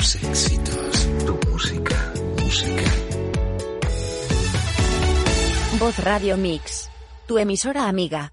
Tus éxitos, tu música, música. Voz Radio Mix. Tu emisora amiga.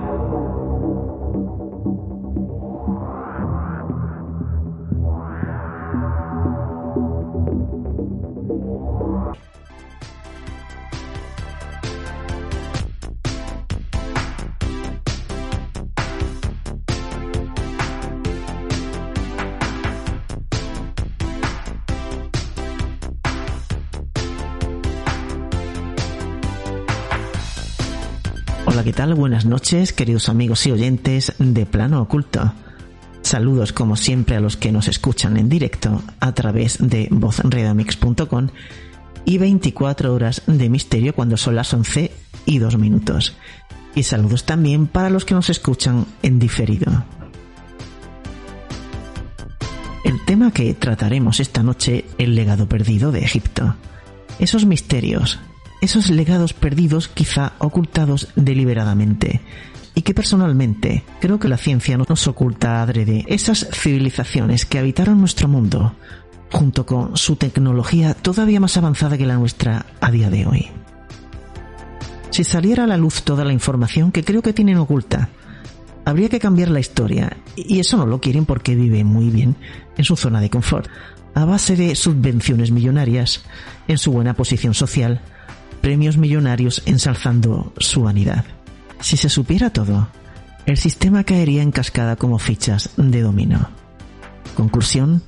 ¿Qué tal? Buenas noches, queridos amigos y oyentes de Plano Oculto. Saludos como siempre a los que nos escuchan en directo a través de vozredamix.com y 24 horas de misterio cuando son las 11 y 2 minutos. Y saludos también para los que nos escuchan en diferido. El tema que trataremos esta noche, el legado perdido de Egipto. Esos misterios, esos legados perdidos quizá ocultados deliberadamente y que personalmente creo que la ciencia nos oculta adrede esas civilizaciones que habitaron nuestro mundo junto con su tecnología todavía más avanzada que la nuestra a día de hoy. Si saliera a la luz toda la información que creo que tienen oculta, habría que cambiar la historia y eso no lo quieren porque vive muy bien en su zona de confort, a base de subvenciones millonarias, en su buena posición social, premios millonarios ensalzando su vanidad. Si se supiera todo, el sistema caería en cascada como fichas de dominó. Conclusión,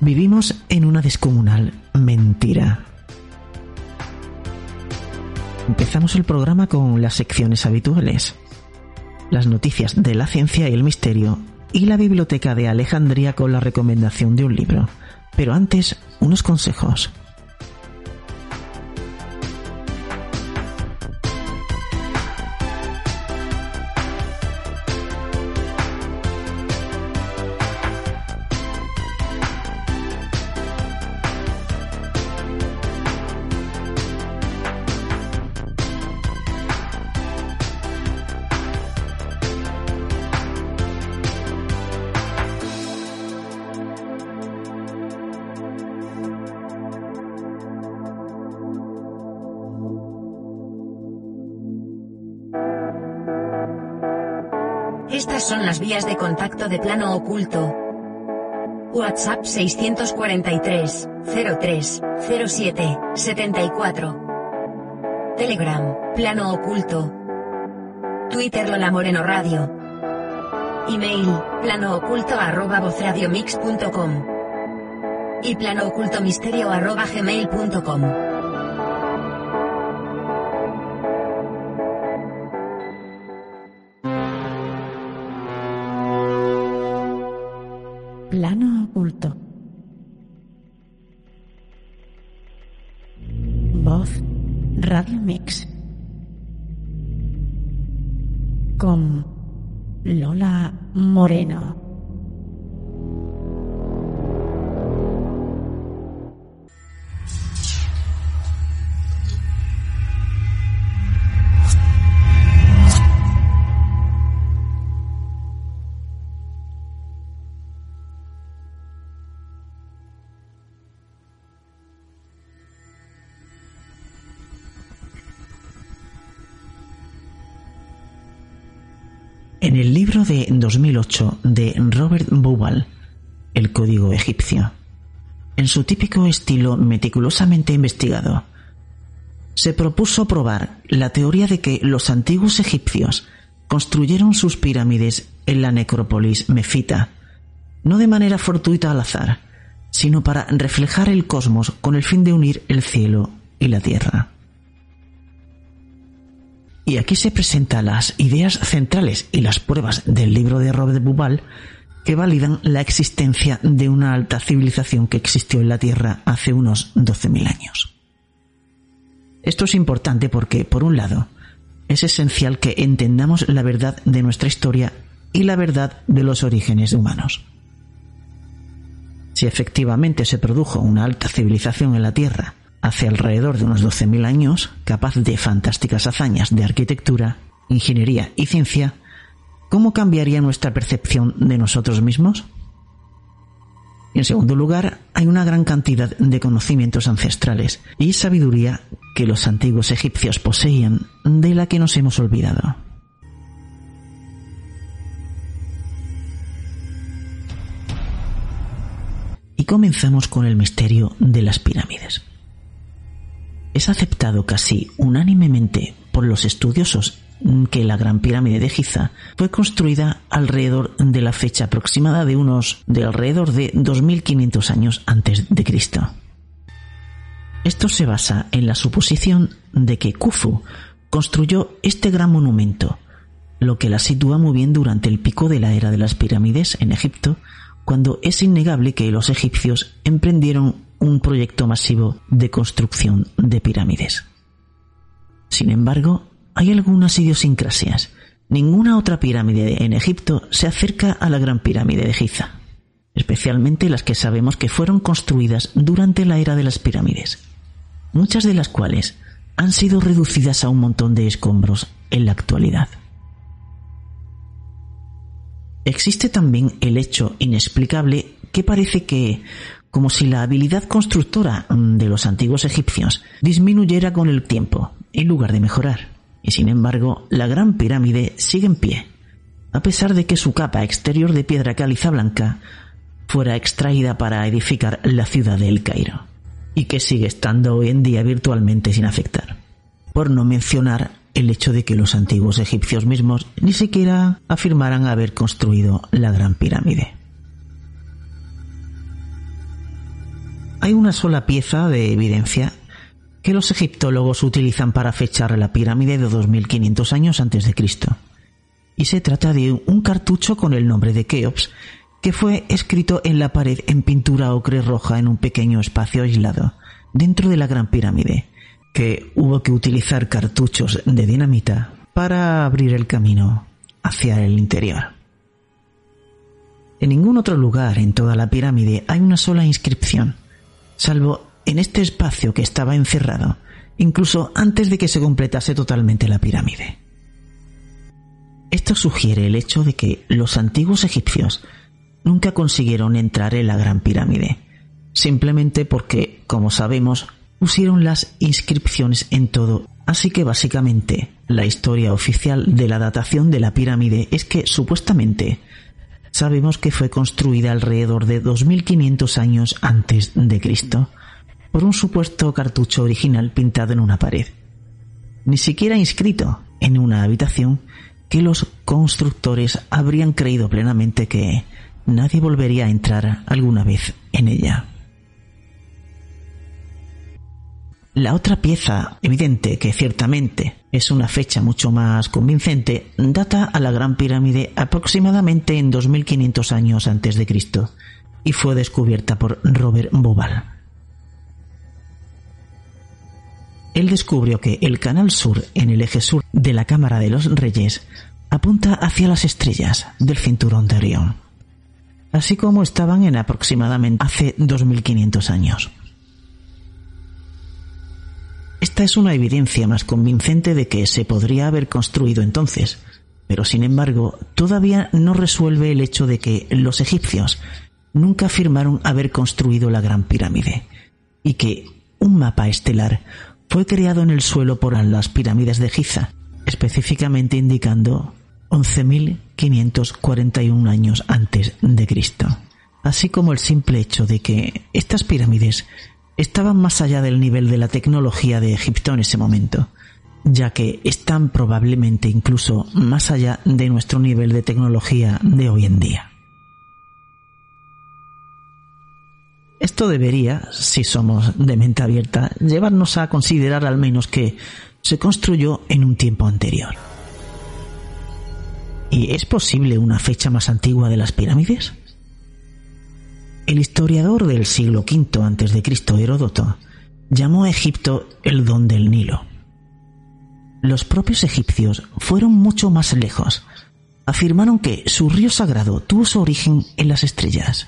vivimos en una descomunal mentira. Empezamos el programa con las secciones habituales. Las noticias de la ciencia y el misterio y la biblioteca de Alejandría con la recomendación de un libro. Pero antes, unos consejos. De contacto de plano oculto. WhatsApp 643 03 07 74. Telegram, plano oculto. Twitter Lola Moreno Radio. Email, plano oculto arroba vozradiomix.com. Y plano oculto misterio arroba gmail.com. En el libro de 2008 de Robert Bowell, El Código Egipcio, en su típico estilo meticulosamente investigado, se propuso probar la teoría de que los antiguos egipcios construyeron sus pirámides en la necrópolis mefita, no de manera fortuita al azar, sino para reflejar el cosmos con el fin de unir el cielo y la Tierra. Y aquí se presentan las ideas centrales y las pruebas del libro de Robert Bubal que validan la existencia de una alta civilización que existió en la Tierra hace unos 12.000 años. Esto es importante porque, por un lado, es esencial que entendamos la verdad de nuestra historia y la verdad de los orígenes humanos. Si efectivamente se produjo una alta civilización en la Tierra hace alrededor de unos 12.000 años, capaz de fantásticas hazañas de arquitectura, ingeniería y ciencia, ¿cómo cambiaría nuestra percepción de nosotros mismos? En segundo lugar, hay una gran cantidad de conocimientos ancestrales y sabiduría que los antiguos egipcios poseían de la que nos hemos olvidado. Y comenzamos con el misterio de las pirámides. Es aceptado casi unánimemente por los estudiosos que la Gran Pirámide de Giza fue construida alrededor de la fecha aproximada de unos de alrededor de 2500 años antes de Cristo. Esto se basa en la suposición de que Khufu construyó este gran monumento, lo que la sitúa muy bien durante el pico de la era de las pirámides en Egipto, cuando es innegable que los egipcios emprendieron un proyecto masivo de construcción de pirámides. Sin embargo, hay algunas idiosincrasias. Ninguna otra pirámide en Egipto se acerca a la Gran Pirámide de Giza, especialmente las que sabemos que fueron construidas durante la era de las pirámides, muchas de las cuales han sido reducidas a un montón de escombros en la actualidad. Existe también el hecho inexplicable que parece que, como si la habilidad constructora de los antiguos egipcios disminuyera con el tiempo, en lugar de mejorar y sin embargo la gran pirámide sigue en pie, a pesar de que su capa exterior de piedra caliza blanca fuera extraída para edificar la ciudad de El Cairo, y que sigue estando hoy en día virtualmente sin afectar. Por no mencionar el hecho de que los antiguos egipcios mismos ni siquiera afirmaran haber construido la gran pirámide. Hay una sola pieza de evidencia que los egiptólogos utilizan para fechar la pirámide de 2500 años antes de Cristo. Y se trata de un cartucho con el nombre de Keops que fue escrito en la pared en pintura ocre roja en un pequeño espacio aislado dentro de la gran pirámide, que hubo que utilizar cartuchos de dinamita para abrir el camino hacia el interior. En ningún otro lugar en toda la pirámide hay una sola inscripción, salvo en este espacio que estaba encerrado, incluso antes de que se completase totalmente la pirámide. Esto sugiere el hecho de que los antiguos egipcios nunca consiguieron entrar en la Gran Pirámide, simplemente porque, como sabemos, pusieron las inscripciones en todo, así que básicamente la historia oficial de la datación de la pirámide es que supuestamente sabemos que fue construida alrededor de 2500 años antes de Cristo, por un supuesto cartucho original pintado en una pared, ni siquiera inscrito en una habitación que los constructores habrían creído plenamente que nadie volvería a entrar alguna vez en ella. La otra pieza, evidente que ciertamente es una fecha mucho más convincente, data a la Gran Pirámide aproximadamente en 2500 años antes de Cristo y fue descubierta por Robert Bobal. él descubrió que el canal sur en el eje sur de la Cámara de los Reyes apunta hacia las estrellas del cinturón de Orión, así como estaban en aproximadamente hace 2500 años. Esta es una evidencia más convincente de que se podría haber construido entonces, pero sin embargo todavía no resuelve el hecho de que los egipcios nunca afirmaron haber construido la Gran Pirámide y que un mapa estelar fue creado en el suelo por las pirámides de Giza, específicamente indicando 11.541 años antes de Cristo, así como el simple hecho de que estas pirámides estaban más allá del nivel de la tecnología de Egipto en ese momento, ya que están probablemente incluso más allá de nuestro nivel de tecnología de hoy en día. Esto debería, si somos de mente abierta, llevarnos a considerar al menos que se construyó en un tiempo anterior. ¿Y es posible una fecha más antigua de las pirámides? El historiador del siglo V a.C., Heródoto, llamó a Egipto el don del Nilo. Los propios egipcios fueron mucho más lejos. Afirmaron que su río sagrado tuvo su origen en las estrellas.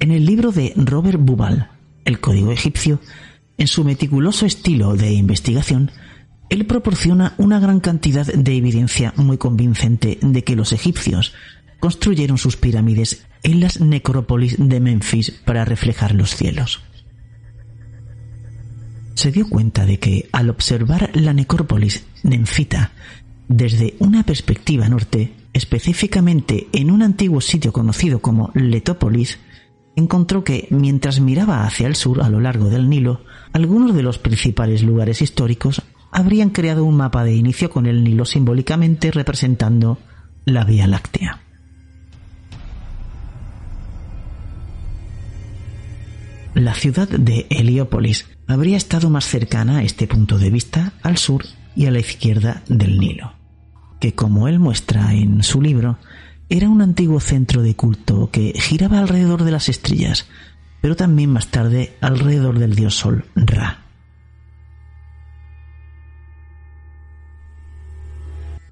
En el libro de Robert Bubal, El Código Egipcio, en su meticuloso estilo de investigación, él proporciona una gran cantidad de evidencia muy convincente de que los egipcios construyeron sus pirámides en las necrópolis de Memphis para reflejar los cielos. Se dio cuenta de que al observar la necrópolis nenfita desde una perspectiva norte, específicamente en un antiguo sitio conocido como Letópolis, encontró que mientras miraba hacia el sur a lo largo del Nilo, algunos de los principales lugares históricos habrían creado un mapa de inicio con el Nilo simbólicamente representando la Vía Láctea. La ciudad de Heliópolis habría estado más cercana a este punto de vista al sur y a la izquierda del Nilo, que como él muestra en su libro, era un antiguo centro de culto que giraba alrededor de las estrellas, pero también más tarde alrededor del dios Sol Ra.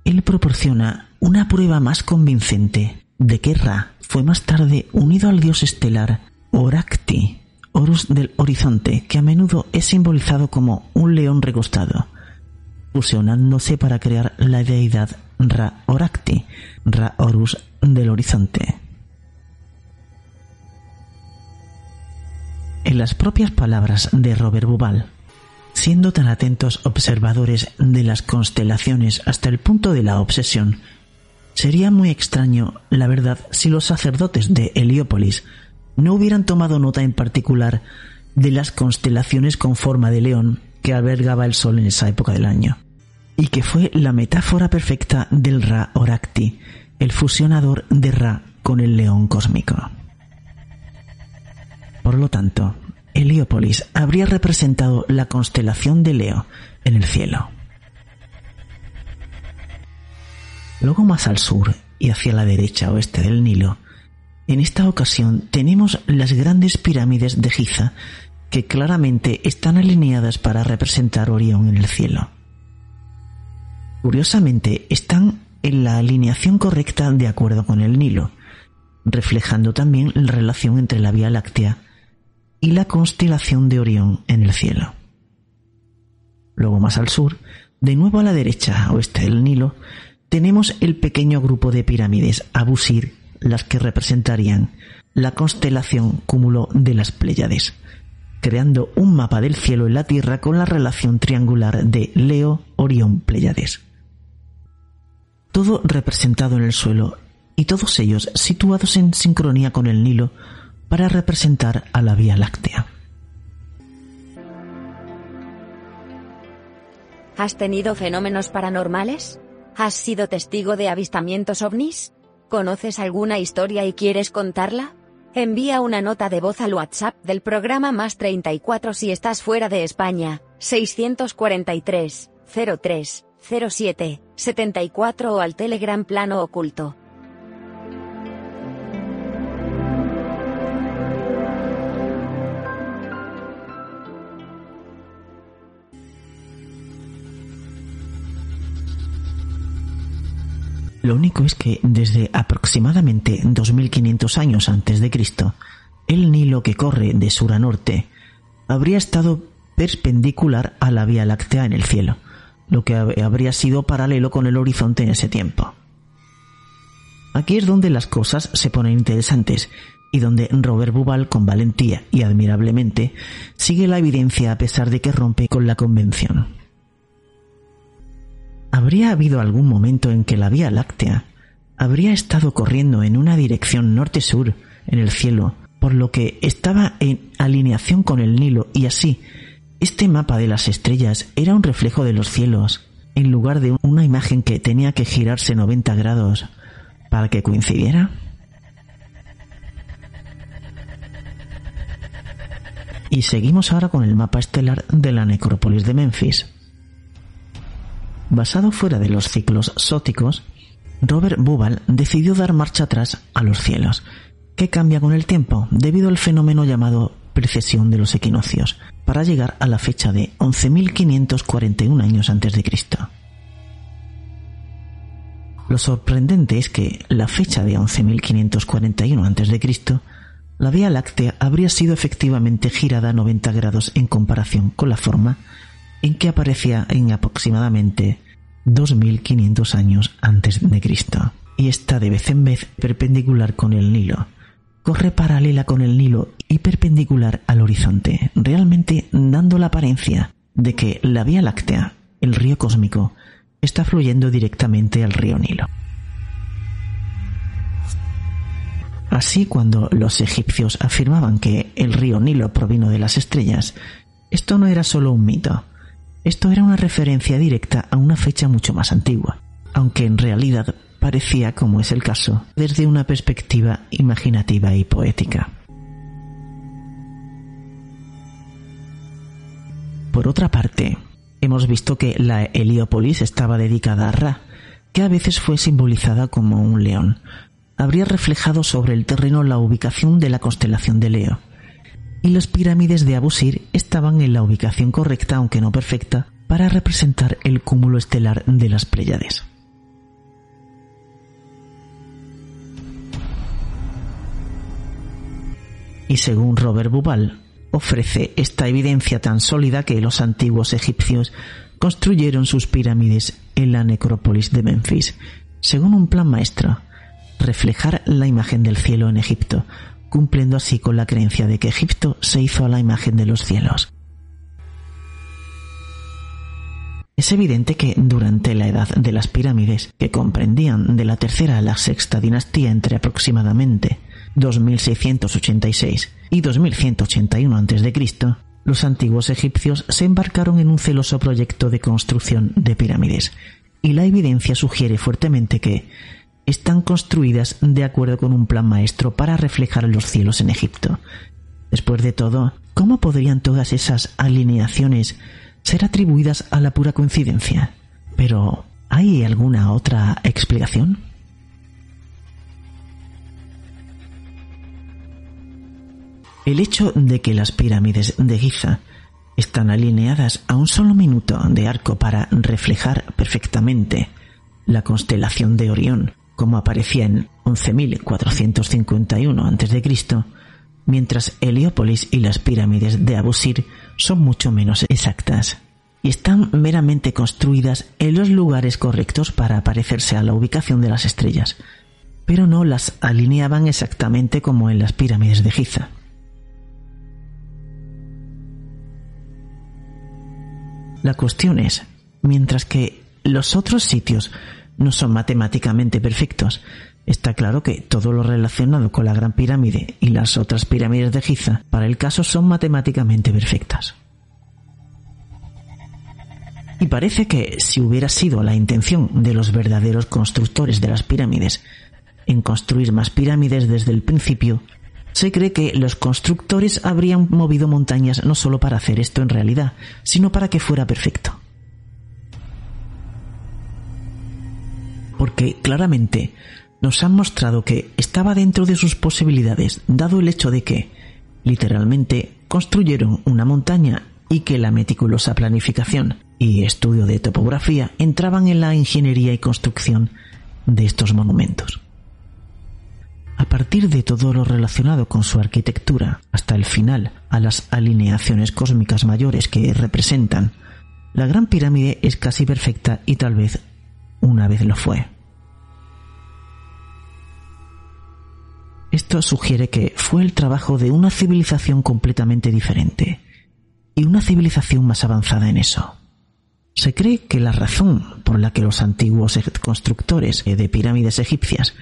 Él proporciona una prueba más convincente de que Ra fue más tarde unido al dios estelar Orakti, Horus del horizonte, que a menudo es simbolizado como un león recostado, fusionándose para crear la deidad Ra Orakti, Ra Horus del horizonte. En las propias palabras de Robert Bubal, siendo tan atentos observadores de las constelaciones hasta el punto de la obsesión, sería muy extraño, la verdad, si los sacerdotes de Heliópolis no hubieran tomado nota en particular de las constelaciones con forma de león que albergaba el sol en esa época del año, y que fue la metáfora perfecta del Ra Orakti, el fusionador de Ra con el león cósmico. Por lo tanto, Heliópolis habría representado la constelación de Leo en el cielo. Luego más al sur y hacia la derecha oeste del Nilo, en esta ocasión tenemos las grandes pirámides de Giza que claramente están alineadas para representar Orión en el cielo. Curiosamente, están en la alineación correcta de acuerdo con el Nilo, reflejando también la relación entre la Vía Láctea y la constelación de Orión en el cielo. Luego más al sur, de nuevo a la derecha oeste del Nilo, tenemos el pequeño grupo de pirámides Abusir, las que representarían la constelación cúmulo de las Pléyades, creando un mapa del cielo en la Tierra con la relación triangular de Leo, Orión, Pléyades todo representado en el suelo y todos ellos situados en sincronía con el Nilo para representar a la Vía Láctea. ¿Has tenido fenómenos paranormales? ¿Has sido testigo de avistamientos ovnis? ¿Conoces alguna historia y quieres contarla? Envía una nota de voz al WhatsApp del programa más 34 si estás fuera de España, 643 03 07 74 o al Telegram Plano Oculto. Lo único es que desde aproximadamente 2500 años antes de Cristo, el Nilo que corre de sur a norte habría estado perpendicular a la Vía Láctea en el cielo lo que habría sido paralelo con el horizonte en ese tiempo. Aquí es donde las cosas se ponen interesantes y donde Robert Bubal con valentía y admirablemente sigue la evidencia a pesar de que rompe con la convención habría habido algún momento en que la Vía Láctea habría estado corriendo en una dirección norte-sur en el cielo, por lo que estaba en alineación con el Nilo y así, este mapa de las estrellas era un reflejo de los cielos, en lugar de una imagen que tenía que girarse 90 grados para que coincidiera. Y seguimos ahora con el mapa estelar de la necrópolis de Memphis. Basado fuera de los ciclos sóticos, Robert Bubal decidió dar marcha atrás a los cielos, que cambia con el tiempo debido al fenómeno llamado precesión de los equinoccios, para llegar a la fecha de 11.541 años antes de Cristo. Lo sorprendente es que la fecha de 11.541 a.C., la Vía Láctea habría sido efectivamente girada 90 grados en comparación con la forma en que aparecía en aproximadamente 2.500 años antes de Cristo, y está de vez en vez perpendicular con el Nilo. Corre paralela con el Nilo y perpendicular al horizonte, realmente dando la apariencia de que la Vía Láctea, el río cósmico, está fluyendo directamente al río Nilo. Así, cuando los egipcios afirmaban que el río Nilo provino de las estrellas, esto no era solo un mito, esto era una referencia directa a una fecha mucho más antigua, aunque en realidad parecía, como es el caso, desde una perspectiva imaginativa y poética. Por otra parte, hemos visto que la Heliópolis estaba dedicada a Ra, que a veces fue simbolizada como un león. Habría reflejado sobre el terreno la ubicación de la constelación de Leo. Y las pirámides de Abusir estaban en la ubicación correcta, aunque no perfecta, para representar el cúmulo estelar de las Pléyades. Y según Robert Bubal, ofrece esta evidencia tan sólida que los antiguos egipcios construyeron sus pirámides en la necrópolis de Memphis, según un plan maestro, reflejar la imagen del cielo en Egipto, cumpliendo así con la creencia de que Egipto se hizo a la imagen de los cielos. Es evidente que durante la edad de las pirámides, que comprendían de la tercera a la sexta dinastía entre aproximadamente 2686 y 2181 a.C., los antiguos egipcios se embarcaron en un celoso proyecto de construcción de pirámides, y la evidencia sugiere fuertemente que están construidas de acuerdo con un plan maestro para reflejar los cielos en Egipto. Después de todo, ¿cómo podrían todas esas alineaciones ser atribuidas a la pura coincidencia? Pero, ¿hay alguna otra explicación? El hecho de que las pirámides de Giza están alineadas a un solo minuto de arco para reflejar perfectamente la constelación de Orión, como aparecía en 11.451 a.C., mientras Heliópolis y las pirámides de Abusir son mucho menos exactas y están meramente construidas en los lugares correctos para parecerse a la ubicación de las estrellas, pero no las alineaban exactamente como en las pirámides de Giza. La cuestión es, mientras que los otros sitios no son matemáticamente perfectos, está claro que todo lo relacionado con la Gran Pirámide y las otras pirámides de Giza para el caso son matemáticamente perfectas. Y parece que si hubiera sido la intención de los verdaderos constructores de las pirámides en construir más pirámides desde el principio, se cree que los constructores habrían movido montañas no solo para hacer esto en realidad, sino para que fuera perfecto. Porque claramente nos han mostrado que estaba dentro de sus posibilidades, dado el hecho de que, literalmente, construyeron una montaña y que la meticulosa planificación y estudio de topografía entraban en la ingeniería y construcción de estos monumentos. A partir de todo lo relacionado con su arquitectura hasta el final a las alineaciones cósmicas mayores que representan, la Gran Pirámide es casi perfecta y tal vez una vez lo fue. Esto sugiere que fue el trabajo de una civilización completamente diferente y una civilización más avanzada en eso. Se cree que la razón por la que los antiguos constructores de pirámides egipcias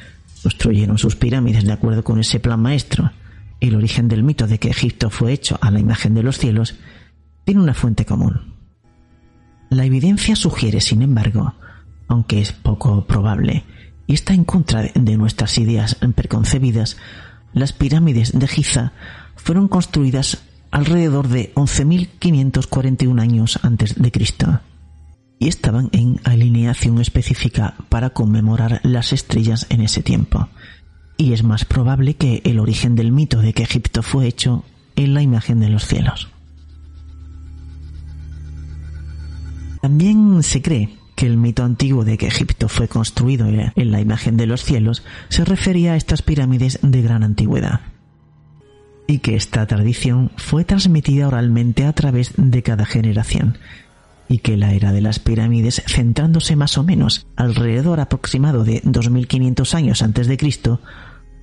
construyeron sus pirámides de acuerdo con ese plan maestro, el origen del mito de que Egipto fue hecho a la imagen de los cielos, tiene una fuente común. La evidencia sugiere, sin embargo, aunque es poco probable, y está en contra de nuestras ideas preconcebidas, las pirámides de Giza fueron construidas alrededor de 11.541 años antes de Cristo y estaban en alineación específica para conmemorar las estrellas en ese tiempo. Y es más probable que el origen del mito de que Egipto fue hecho en la imagen de los cielos. También se cree que el mito antiguo de que Egipto fue construido en la imagen de los cielos se refería a estas pirámides de gran antigüedad y que esta tradición fue transmitida oralmente a través de cada generación y que la era de las pirámides, centrándose más o menos alrededor aproximado de 2500 años antes de Cristo,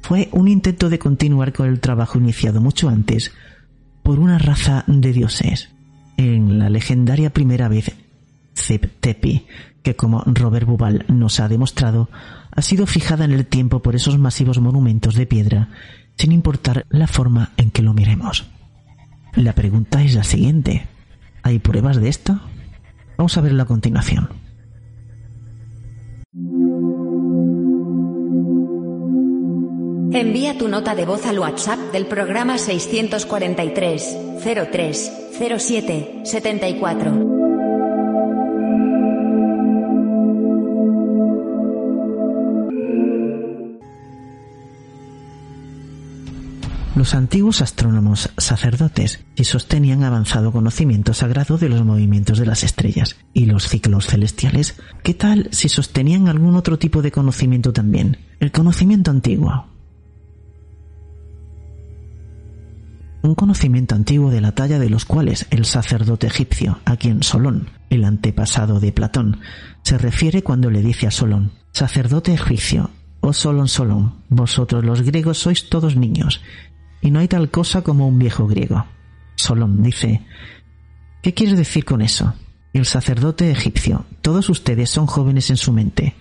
fue un intento de continuar con el trabajo iniciado mucho antes por una raza de dioses. En la legendaria primera vez Zeb Tepi, que como Robert Bubal nos ha demostrado, ha sido fijada en el tiempo por esos masivos monumentos de piedra, sin importar la forma en que lo miremos. La pregunta es la siguiente. ¿Hay pruebas de esto? Vamos a verlo a continuación. Envía tu nota de voz al WhatsApp del programa 643 03 07 74. Los antiguos astrónomos sacerdotes sí sostenían avanzado conocimiento sagrado de los movimientos de las estrellas y los ciclos celestiales. ¿Qué tal si sostenían algún otro tipo de conocimiento también? El conocimiento antiguo. Un conocimiento antiguo de la talla de los cuales el sacerdote egipcio, a quien Solón, el antepasado de Platón, se refiere cuando le dice a Solón, sacerdote egipcio, oh Solón Solón, vosotros los griegos sois todos niños, y no hay tal cosa como un viejo griego. Solón dice, ¿qué quieres decir con eso? El sacerdote egipcio, todos ustedes son jóvenes en su mente.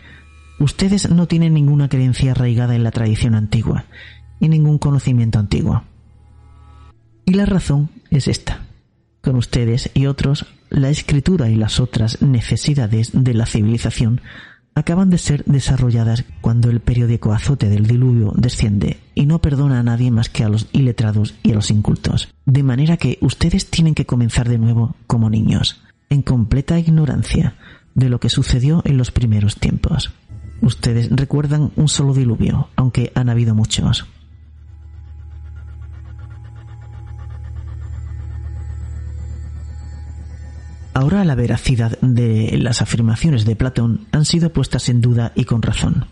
Ustedes no tienen ninguna creencia arraigada en la tradición antigua y ningún conocimiento antiguo. Y la razón es esta. Con ustedes y otros, la escritura y las otras necesidades de la civilización acaban de ser desarrolladas cuando el periódico azote del diluvio desciende y no perdona a nadie más que a los iletrados y a los incultos. De manera que ustedes tienen que comenzar de nuevo como niños, en completa ignorancia de lo que sucedió en los primeros tiempos. Ustedes recuerdan un solo diluvio, aunque han habido muchos. Ahora la veracidad de las afirmaciones de Platón han sido puestas en duda y con razón.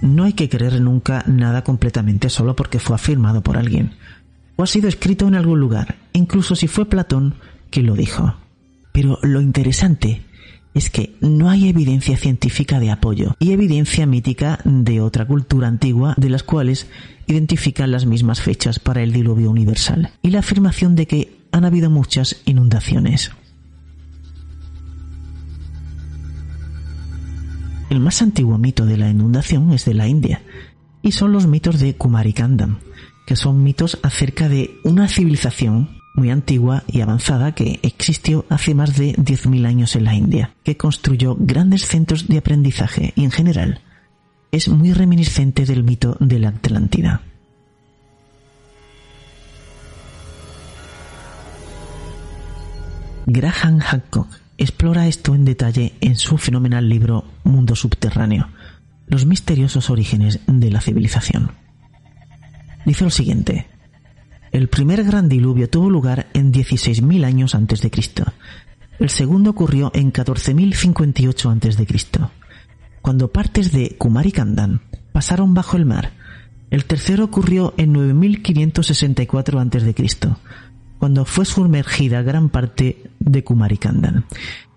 No hay que creer nunca nada completamente solo porque fue afirmado por alguien, o ha sido escrito en algún lugar, incluso si fue Platón quien lo dijo. Pero lo interesante es que no hay evidencia científica de apoyo y evidencia mítica de otra cultura antigua de las cuales identifican las mismas fechas para el diluvio universal y la afirmación de que han habido muchas inundaciones. El más antiguo mito de la inundación es de la India y son los mitos de Kumarikandam, que son mitos acerca de una civilización muy antigua y avanzada que existió hace más de 10.000 años en la India, que construyó grandes centros de aprendizaje y en general es muy reminiscente del mito de la Atlántida. Graham Hancock explora esto en detalle en su fenomenal libro Mundo Subterráneo, los misteriosos orígenes de la civilización. Dice lo siguiente, el primer gran diluvio tuvo lugar en 16.000 años antes de Cristo. El segundo ocurrió en 14.058 antes de Cristo, cuando partes de Kumarikandan pasaron bajo el mar. El tercero ocurrió en 9.564 antes de Cristo, cuando fue sumergida gran parte de Kumarikandan.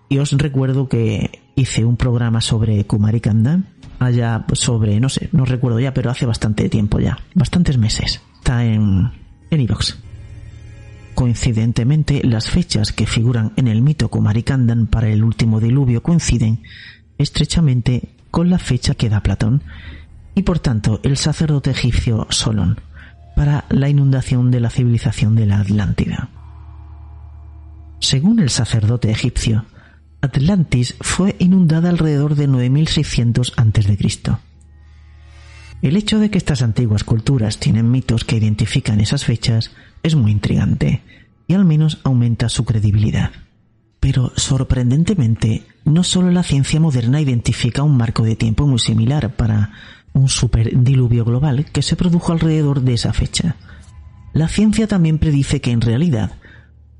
Y os recuerdo que hice un programa sobre Kumarikandan, allá sobre, no sé, no recuerdo ya, pero hace bastante tiempo ya, bastantes meses. Está en, en iVox. Coincidentemente, las fechas que figuran en el mito Kumarikandan para el último diluvio coinciden estrechamente con la fecha que da Platón, y por tanto el sacerdote egipcio Solón para la inundación de la civilización de la Atlántida. Según el sacerdote egipcio, Atlantis fue inundada alrededor de 9600 a.C. El hecho de que estas antiguas culturas tienen mitos que identifican esas fechas es muy intrigante y al menos aumenta su credibilidad. Pero sorprendentemente, no solo la ciencia moderna identifica un marco de tiempo muy similar para un superdiluvio global que se produjo alrededor de esa fecha. La ciencia también predice que en realidad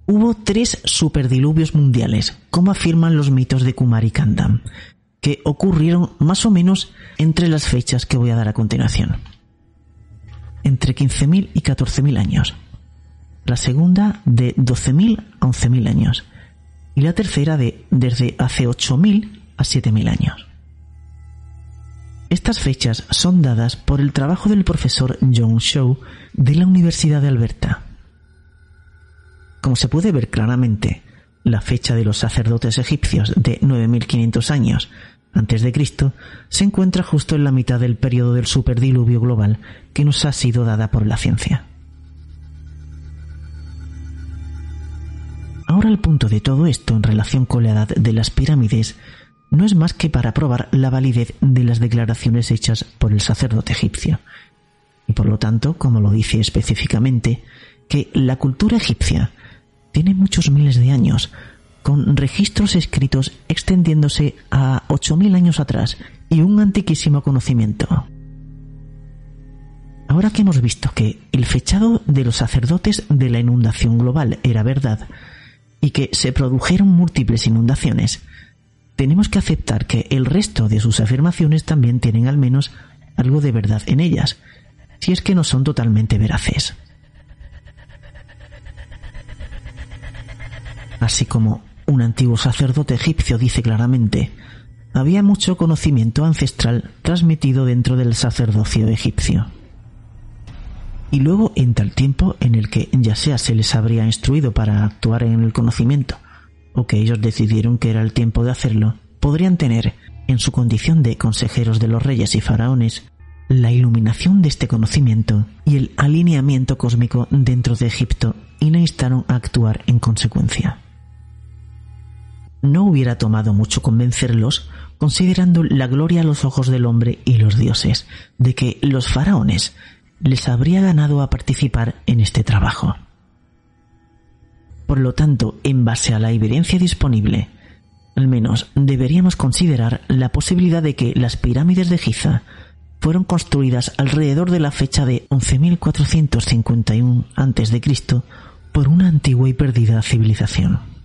hubo tres superdiluvios mundiales, como afirman los mitos de Kumar y Kandam, que ocurrieron más o menos entre las fechas que voy a dar a continuación. Entre 15.000 y 14.000 años. La segunda de 12.000 a 11.000 años. Y la tercera de desde hace 8.000 a 7.000 años. Estas fechas son dadas por el trabajo del profesor John Shaw de la Universidad de Alberta. Como se puede ver claramente, la fecha de los sacerdotes egipcios de 9500 años antes de Cristo se encuentra justo en la mitad del periodo del superdiluvio global que nos ha sido dada por la ciencia. Ahora el punto de todo esto en relación con la edad de las pirámides no es más que para probar la validez de las declaraciones hechas por el sacerdote egipcio. Y por lo tanto, como lo dice específicamente, que la cultura egipcia tiene muchos miles de años, con registros escritos extendiéndose a 8.000 años atrás y un antiquísimo conocimiento. Ahora que hemos visto que el fechado de los sacerdotes de la inundación global era verdad y que se produjeron múltiples inundaciones, tenemos que aceptar que el resto de sus afirmaciones también tienen al menos algo de verdad en ellas, si es que no son totalmente veraces. Así como un antiguo sacerdote egipcio dice claramente, había mucho conocimiento ancestral transmitido dentro del sacerdocio egipcio. Y luego entra el tiempo en el que ya sea se les habría instruido para actuar en el conocimiento, o que ellos decidieron que era el tiempo de hacerlo, podrían tener, en su condición de consejeros de los reyes y faraones, la iluminación de este conocimiento y el alineamiento cósmico dentro de Egipto y le instaron a actuar en consecuencia. No hubiera tomado mucho convencerlos, considerando la gloria a los ojos del hombre y los dioses, de que los faraones les habría ganado a participar en este trabajo. Por lo tanto, en base a la evidencia disponible, al menos deberíamos considerar la posibilidad de que las pirámides de Giza fueron construidas alrededor de la fecha de 11.451 a.C. por una antigua y perdida civilización.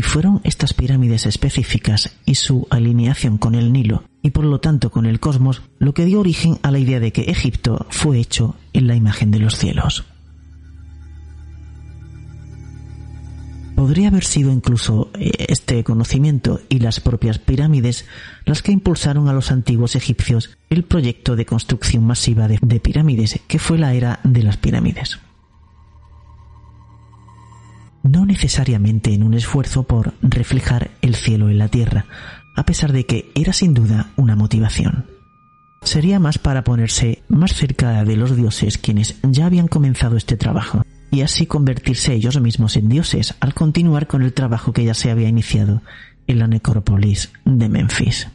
Y fueron estas pirámides específicas y su alineación con el Nilo y por lo tanto con el cosmos lo que dio origen a la idea de que Egipto fue hecho en la imagen de los cielos. Podría haber sido incluso eh, este conocimiento y las propias pirámides las que impulsaron a los antiguos egipcios el proyecto de construcción masiva de, pirámides, que fue la era de las pirámides. No necesariamente en un esfuerzo por reflejar el cielo en la tierra, a pesar de que era sin duda una motivación. Sería más para ponerse más cerca de los dioses quienes ya habían comenzado este trabajo y así convertirse ellos mismos en dioses al continuar con el trabajo que ya se había iniciado en la necrópolis de Memphis.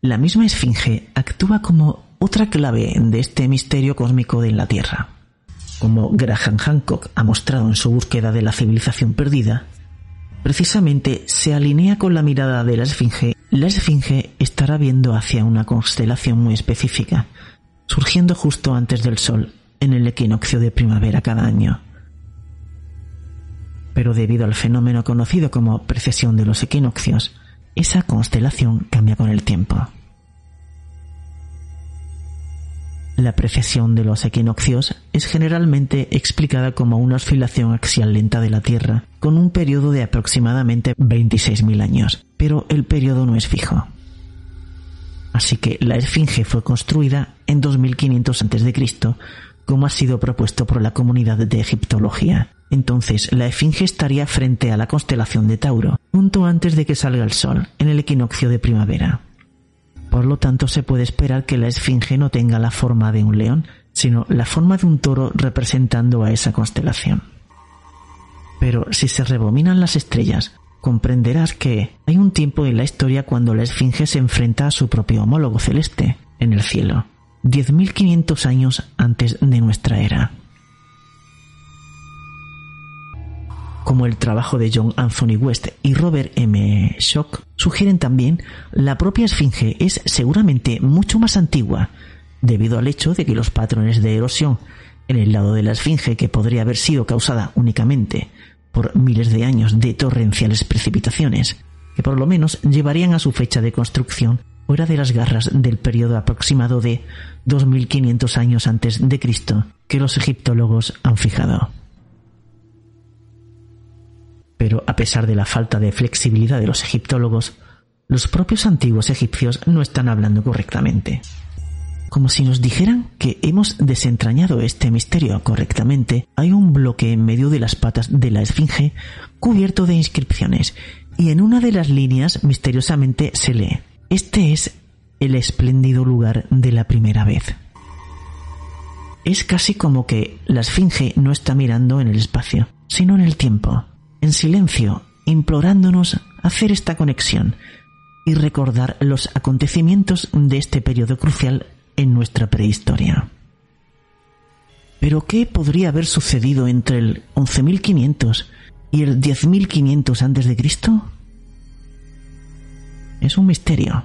La misma esfinge actúa como otra clave de este misterio cósmico de la Tierra. Como Graham Hancock ha mostrado en su búsqueda de la civilización perdida, precisamente se alinea con la mirada de la esfinge, la esfinge estará viendo hacia una constelación muy específica, surgiendo justo antes del Sol, en el equinoccio de primavera cada año. Pero debido al fenómeno conocido como precesión de los equinoccios, esa constelación cambia con el tiempo. La precesión de los equinoccios es generalmente explicada como una oscilación axial lenta de la Tierra, con un periodo de aproximadamente 26.000 años, pero el periodo no es fijo. Así que la Esfinge fue construida en 2500 a.C., como ha sido propuesto por la comunidad de egiptología. Entonces, la Esfinge estaría frente a la constelación de Tauro, junto antes de que salga el sol, en el equinoccio de primavera. Por lo tanto, se puede esperar que la Esfinge no tenga la forma de un león, sino la forma de un toro representando a esa constelación. Pero si se rebominan las estrellas, comprenderás que hay un tiempo en la historia cuando la Esfinge se enfrenta a su propio homólogo celeste, en el cielo, 10.500 años antes de nuestra era. Como el trabajo de John Anthony West y Robert M. Schock sugieren también, la propia Esfinge es seguramente mucho más antigua, debido al hecho de que los patrones de erosión en el lado de la Esfinge, que podría haber sido causada únicamente por miles de años de torrenciales precipitaciones, que por lo menos llevarían a su fecha de construcción fuera de las garras del periodo aproximado de 2500 años antes de Cristo que los egiptólogos han fijado. Pero a pesar de la falta de flexibilidad de los egiptólogos, los propios antiguos egipcios no están hablando correctamente. Como si nos dijeran que hemos desentrañado este misterio correctamente, hay un bloque en medio de las patas de la esfinge cubierto de inscripciones, y en una de las líneas misteriosamente se lee, este es el espléndido lugar de la primera vez. Es casi como que la esfinge no está mirando en el espacio, sino en el tiempo en silencio, implorándonos hacer esta conexión y recordar los acontecimientos de este periodo crucial en nuestra prehistoria. Pero ¿qué podría haber sucedido entre el 11.500 y el 10.500 antes de Cristo? Es un misterio.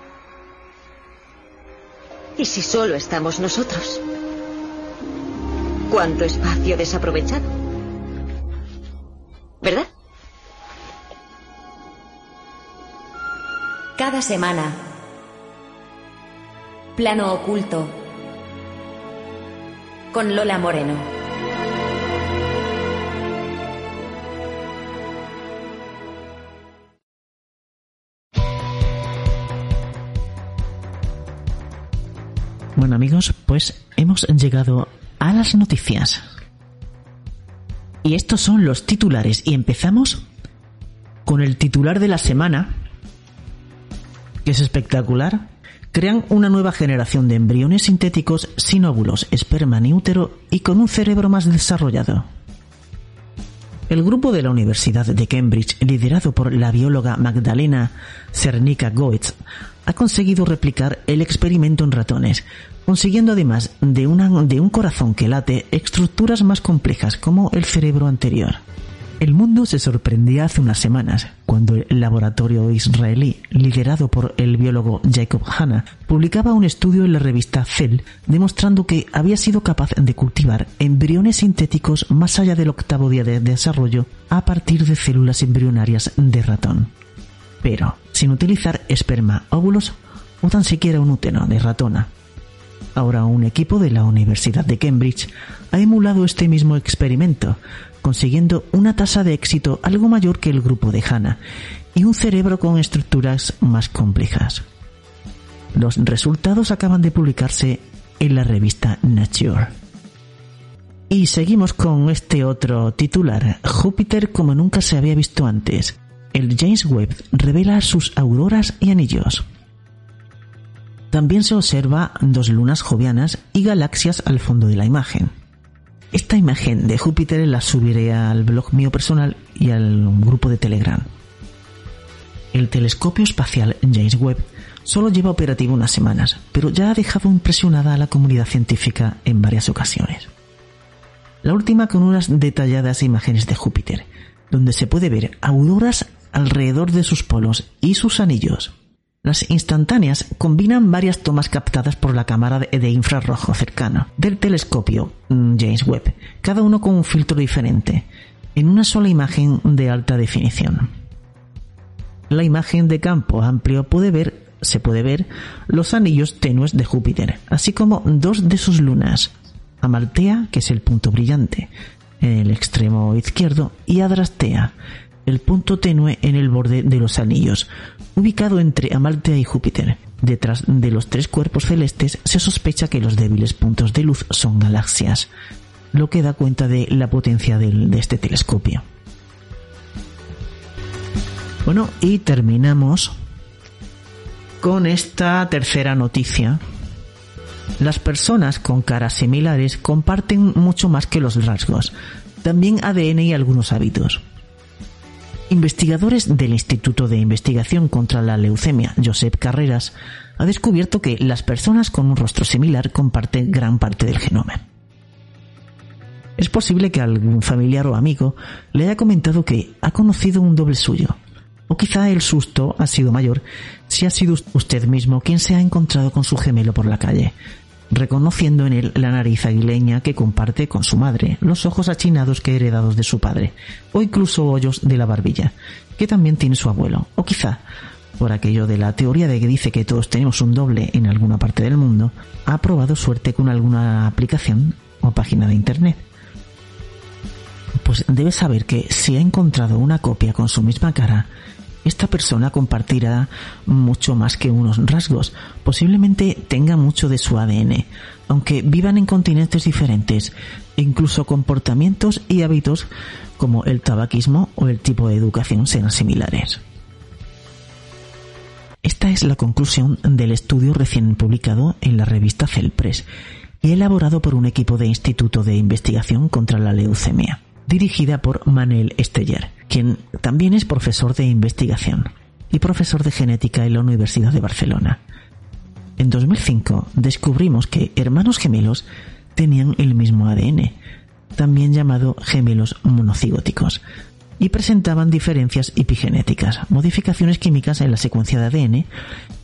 ¿Y si solo estamos nosotros? ¿Cuánto espacio desaprovechado? ¿Verdad? Cada semana. Plano oculto. Con Lola Moreno. Amigos, pues hemos llegado a las noticias. Y estos son los titulares. Y empezamos con el titular de la semana, que es espectacular. Crean una nueva generación de embriones sintéticos sin óvulos, esperma ni útero y con un cerebro más desarrollado. El grupo de la Universidad de Cambridge, liderado por la bióloga Magdalena Cernica Goetz, ha conseguido replicar el experimento en ratones, consiguiendo además de, de un corazón que late estructuras más complejas como el cerebro anterior. El mundo se sorprendía hace unas semanas cuando el laboratorio israelí, liderado por el biólogo Jacob Hanna, publicaba un estudio en la revista Cell demostrando que había sido capaz de cultivar embriones sintéticos más allá del octavo día de desarrollo a partir de células embrionarias de ratón. Pero sin utilizar esperma, óvulos o tan siquiera un útero de ratona. Ahora un equipo de la Universidad de Cambridge ha emulado este mismo experimento, consiguiendo una tasa de éxito algo mayor que el grupo de Hanna y un cerebro con estructuras más complejas. Los resultados acaban de publicarse en la revista Nature. Y seguimos con este otro titular, Júpiter como nunca se había visto antes. El James Webb revela sus auroras y anillos. También se observa dos lunas jovianas y galaxias al fondo de la imagen. Esta imagen de Júpiter la subiré al blog mío personal y al grupo de Telegram. El telescopio espacial James Webb solo lleva operativo unas semanas, pero ya ha dejado impresionada a la comunidad científica en varias ocasiones. La última con unas detalladas imágenes de Júpiter, donde se puede ver auroras alrededor de sus polos y sus anillos. Las instantáneas combinan varias tomas captadas por la cámara de infrarrojo cercano del telescopio mm, James Webb, cada uno con un filtro diferente, en una sola imagen de alta definición. La imagen de campo amplio puede ver, se puede ver los anillos tenues de Júpiter, así como dos de sus lunas, Amaltea, que es el punto brillante, en el extremo izquierdo, y Adrastea, el punto tenue en el borde de los anillos, ubicado entre Amaltea y Júpiter. Detrás de los tres cuerpos celestes se sospecha que los débiles puntos de luz son galaxias, lo que da cuenta de la potencia de este telescopio. Bueno, y terminamos con esta tercera noticia. Las personas con caras similares comparten mucho más que los rasgos, también ADN y algunos hábitos. Investigadores del Instituto de Investigación contra la Leucemia, Josep Carreras, ha descubierto que las personas con un rostro similar comparten gran parte del genoma. Es posible que algún familiar o amigo le haya comentado que ha conocido un doble suyo, o quizá el susto ha sido mayor si ha sido usted mismo quien se ha encontrado con su gemelo por la calle, reconociendo en él la nariz aguileña que comparte con su madre, los ojos achinados que heredados de su padre, o incluso hoyos de la barbilla, que también tiene su abuelo, o quizá, por aquello de la teoría de que dice que todos tenemos un doble en alguna parte del mundo, ha probado suerte con alguna aplicación o página de internet. Pues debe saber que si ha encontrado una copia con su misma cara, esta persona compartirá mucho más que unos rasgos, posiblemente tenga mucho de su ADN, aunque vivan en continentes diferentes, e incluso comportamientos y hábitos como el tabaquismo o el tipo de educación sean similares. Esta es la conclusión del estudio recién publicado en la revista Celpress y elaborado por un equipo de Instituto de Investigación contra la Leucemia dirigida por Manel Esteller, quien también es profesor de investigación y profesor de genética en la Universidad de Barcelona. En 2005 descubrimos que hermanos gemelos tenían el mismo ADN, también llamado gemelos monocigóticos, y presentaban diferencias epigenéticas, modificaciones químicas en la secuencia de ADN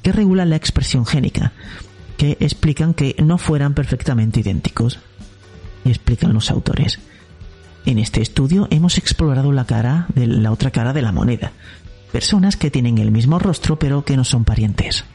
que regulan la expresión génica, que explican que no fueran perfectamente idénticos. Y explican los autores. En este estudio hemos explorado la cara de la otra cara de la moneda, personas que tienen el mismo rostro pero que no son parientes.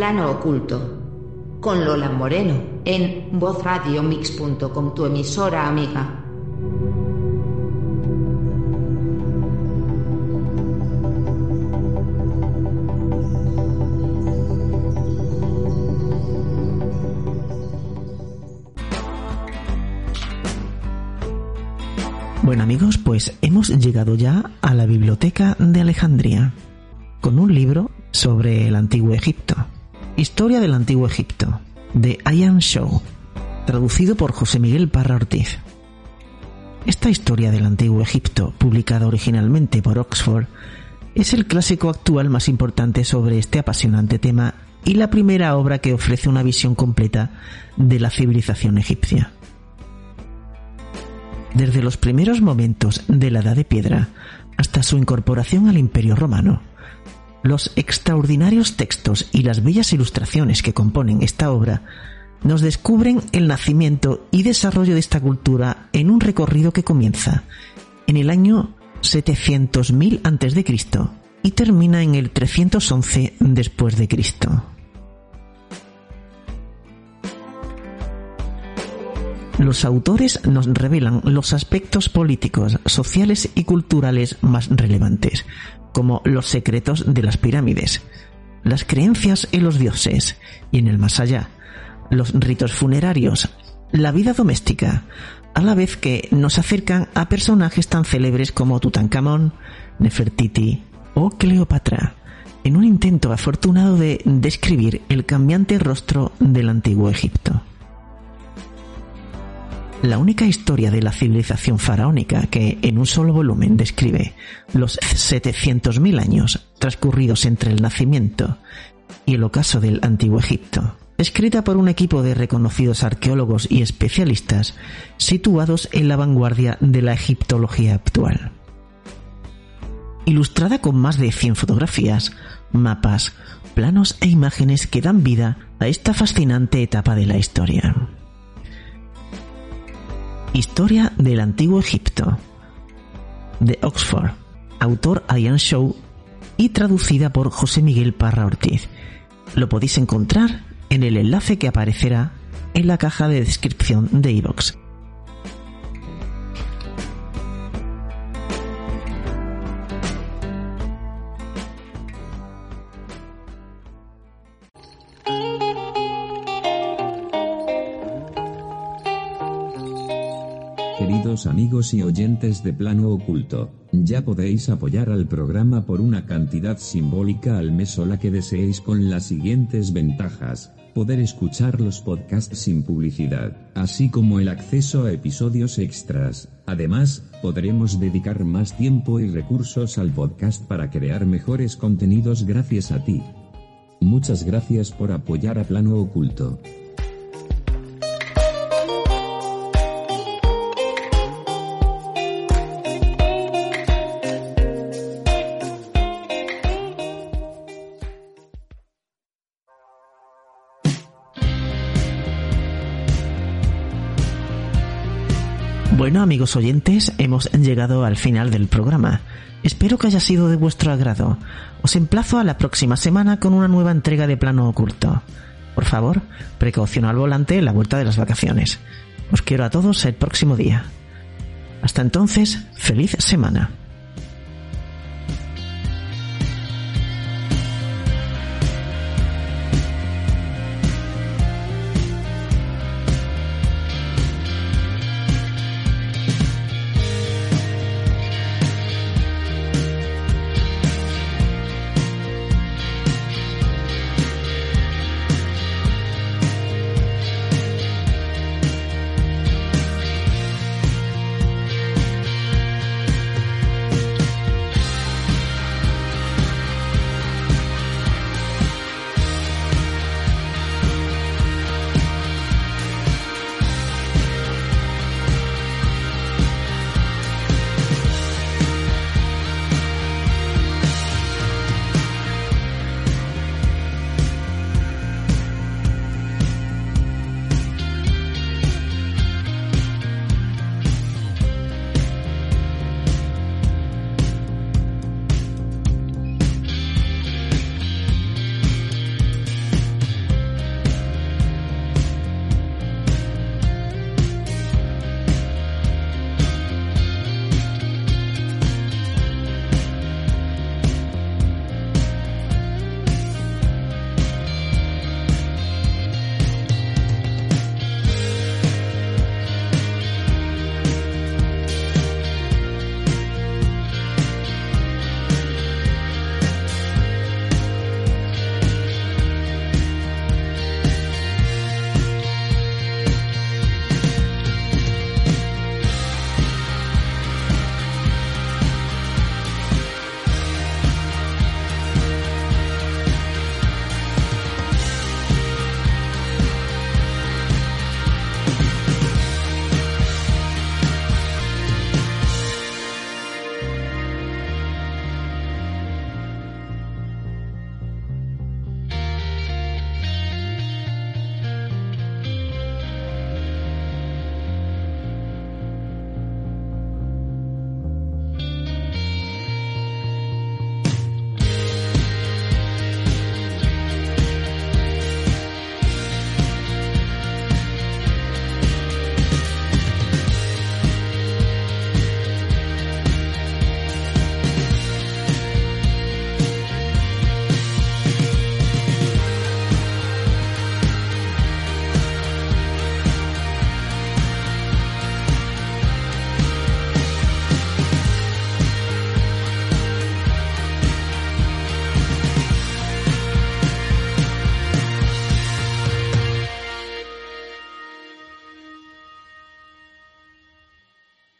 Plano Oculto, con Lola Moreno, en vozradiomix.com, tu emisora amiga. Bueno amigos, pues hemos llegado ya a la biblioteca de Alejandría, con un libro sobre el antiguo Egipto. Historia del Antiguo Egipto, de Ian Shaw, traducido por José Miguel Parra Ortiz. Esta historia del Antiguo Egipto, publicada originalmente por Oxford, es el clásico actual más importante sobre este apasionante tema y la primera obra que ofrece una visión completa de la civilización egipcia. Desde los primeros momentos de la Edad de Piedra hasta su incorporación al Imperio Romano, los extraordinarios textos y las bellas ilustraciones que componen esta obra nos descubren el nacimiento y desarrollo de esta cultura en un recorrido que comienza en el año 700.000 a.C. y termina en el 311 después de Cristo. Los autores nos revelan los aspectos políticos, sociales y culturales más relevantes, como los secretos de las pirámides, las creencias en los dioses y en el más allá, los ritos funerarios, la vida doméstica, a la vez que nos acercan a personajes tan célebres como Tutankamón, Nefertiti o Cleopatra, en un intento afortunado de describir el cambiante rostro del antiguo Egipto la única historia de la civilización faraónica que en un solo volumen describe los 700.000 años transcurridos entre el nacimiento y el ocaso del Antiguo Egipto, escrita por un equipo de reconocidos arqueólogos y especialistas situados en la vanguardia de la egiptología actual. Ilustrada con más de 100 fotografías, mapas, planos e imágenes que dan vida a esta fascinante etapa de la historia. Historia del Antiguo Egipto. De Oxford. Autor Ian Shaw y traducida por José Miguel Parra Ortiz. Lo podéis encontrar en el enlace que aparecerá en la caja de descripción de iVoox. Queridos amigos y oyentes de Plano Oculto, ya podéis apoyar al programa por una cantidad simbólica al mes o la que deseéis con las siguientes ventajas. Poder escuchar los podcasts sin publicidad, así como el acceso a episodios extras. Además, podremos dedicar más tiempo y recursos al podcast para crear mejores contenidos gracias a ti. Muchas gracias por apoyar a Plano Oculto. Amigos oyentes, hemos llegado al final del programa. Espero que haya sido de vuestro agrado. Os emplazo a la próxima semana con una nueva entrega de Plano Oculto. Por favor, precaución al volante en la vuelta de las vacaciones. Os quiero a todos el próximo día. Hasta entonces, feliz semana.